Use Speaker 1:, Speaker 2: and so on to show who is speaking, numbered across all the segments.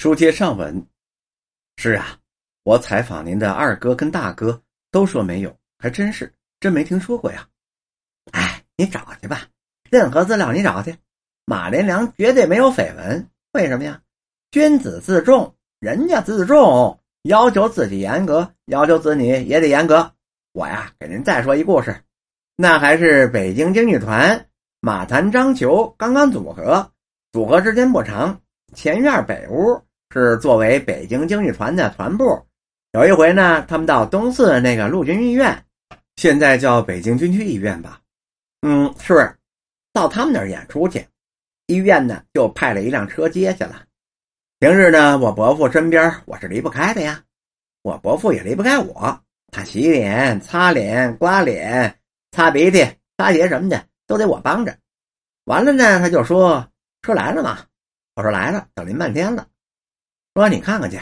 Speaker 1: 书接上文，是啊，我采访您的二哥跟大哥都说没有，还真是，真没听说过呀。
Speaker 2: 哎，你找去吧，任何资料你找去，马连良绝对没有绯闻。为什么呀？君子自重，人家自重，要求自己严格，要求子女也得严格。我呀，给您再说一故事，那还是北京京剧团马谭张球刚刚组合，组合时间不长，前院北屋。是作为北京京剧团的团部，有一回呢，他们到东四那个陆军医院，
Speaker 1: 现在叫北京军区医院吧？
Speaker 2: 嗯，是，到他们那儿演出去，医院呢就派了一辆车接去了。平日呢，我伯父身边我是离不开的呀，我伯父也离不开我。他洗脸、擦脸、刮脸、擦鼻涕、擦鞋什么的都得我帮着。完了呢，他就说：“车来了吗？”我说：“来了，等您半天了。”说你看看去，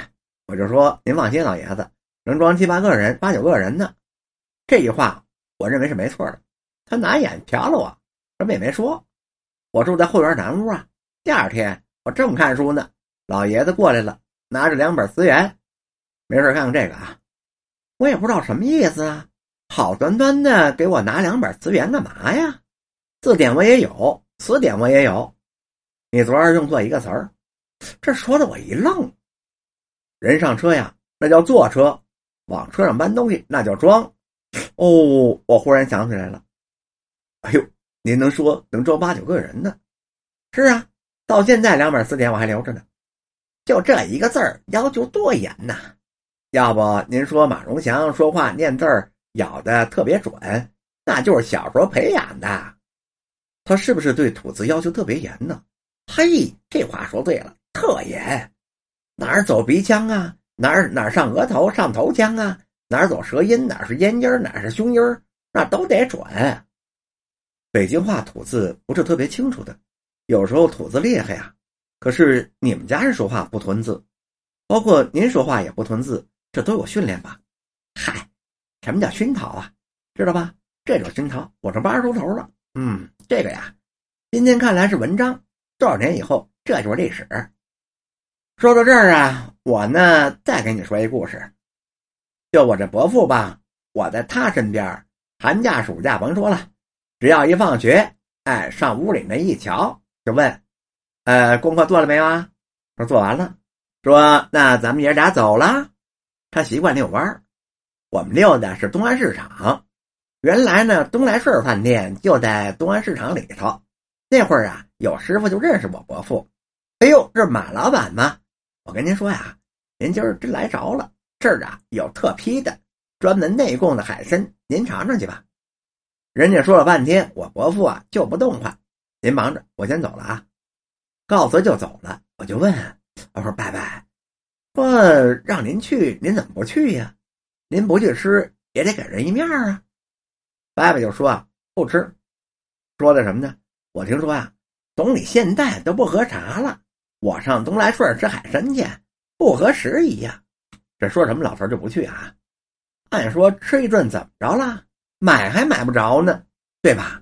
Speaker 2: 我就说您放心，老爷子能装七八个人、八九个人呢。这句话我认为是没错的。他拿眼瞟了我，什么也没说。我住在后院南屋啊。第二天我正看书呢，老爷子过来了，拿着两本词源，没事看看这个啊。我也不知道什么意思啊，好端端的给我拿两本词源干嘛呀？字典我也有，词典我也有。你昨儿用错一个词儿，这说的我一愣。人上车呀，那叫坐车；往车上搬东西，那叫装。哦，我忽然想起来了。哎呦，您能说能装八九个人呢？是啊，到现在两本词典我还留着呢。就这一个字儿，要求多严呐！要不您说马荣祥说话念字儿咬的特别准，那就是小时候培养的。
Speaker 1: 他是不是对吐字要求特别严呢？
Speaker 2: 嘿，这话说对了，特严。哪儿走鼻腔啊？哪儿哪儿上额头上头腔啊？哪儿走舌音？哪儿是咽音？哪儿是胸音？那都得准。
Speaker 1: 北京话吐字不是特别清楚的，有时候吐字厉害呀。可是你们家人说话不吞字，包括您说话也不吞字，这都有训练吧？
Speaker 2: 嗨，什么叫熏陶啊？知道吧？这种熏陶，我这八十出头了。嗯，这个呀，今天看来是文章，多少年以后，这就是历史。说到这儿啊，我呢再给你说一故事。就我这伯父吧，我在他身边，寒假暑假甭说了，只要一放学，哎，上屋里那一瞧，就问：“呃，功课做了没有啊？”说做完了。说那咱们爷俩走了。他习惯遛弯我们遛的是东安市场。原来呢，东来顺饭店就在东安市场里头。那会儿啊，有师傅就认识我伯父。哎呦，这马老板吗？我跟您说呀，您今儿真来着了。这儿啊有特批的，专门内供的海参，您尝尝去吧。人家说了半天，我伯父啊就不动话。您忙着，我先走了啊。告辞就走了。我就问，我说拜拜，说让您去，您怎么不去呀？您不去吃也得给人一面啊。伯伯就说啊，不吃。说的什么呢？我听说啊，总理现在都不喝茶了。我上东来顺吃海参去，不合时宜呀。这说什么老头就不去啊？按说吃一顿怎么着了？买还买不着呢，对吧？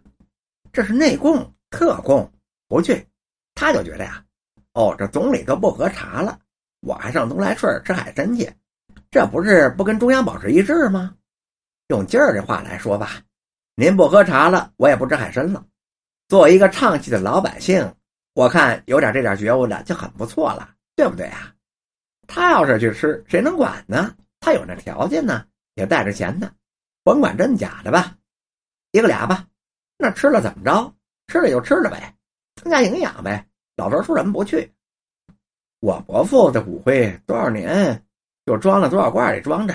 Speaker 2: 这是内供特供，不去他就觉得呀，哦，这总理都不喝茶了，我还上东来顺吃海参去，这不是不跟中央保持一致吗？用今儿这话来说吧，您不喝茶了，我也不吃海参了。作为一个唱戏的老百姓。我看有点这点觉悟的就很不错了，对不对啊？他要是去吃，谁能管呢？他有那条件呢，也带着钱呢，甭管真假的吧，一个俩吧。那吃了怎么着？吃了就吃了呗，增加营养呗。老头说什么不去？我伯父的骨灰多少年就装了多少罐里装着。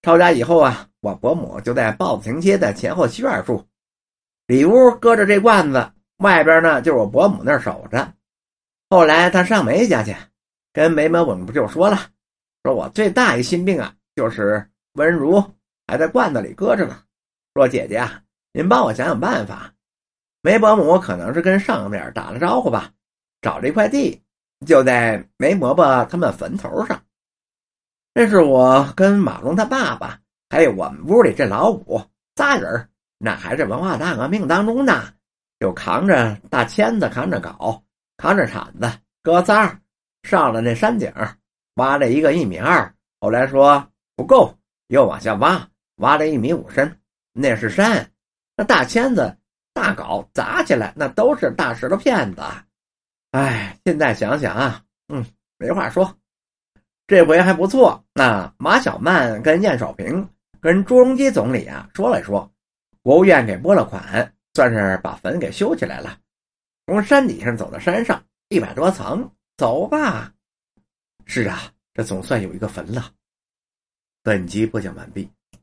Speaker 2: 抄家以后啊，我伯母就在豹子亭街的前后西院住，里屋搁着这罐子。外边呢，就是我伯母那儿守着。后来他上梅家去，跟梅伯母不就说了，说我最大一心病啊，就是温如还在罐子里搁着呢。说姐姐啊，您帮我想想办法。梅伯母可能是跟上面打了招呼吧，找了一块地，就在梅伯伯他们坟头上。这是我跟马龙他爸爸，还有我们屋里这老五仨人，那还是文化大革命当中呢。就扛着大签子，扛着镐，扛着铲子，哥仨上了那山顶，挖了一个一米二，后来说不够，又往下挖，挖了一米五深，那是山。那大签子、大镐砸起来，那都是大石头片子。哎，现在想想啊，嗯，没话说。这回还不错。那马小曼跟燕少平跟朱镕基总理啊说了说，国务院给拨了款，算是把坟给修起来了。从山底下走到山上，一百多层，走吧。
Speaker 1: 是啊，这总算有一个坟了。本集播讲完毕。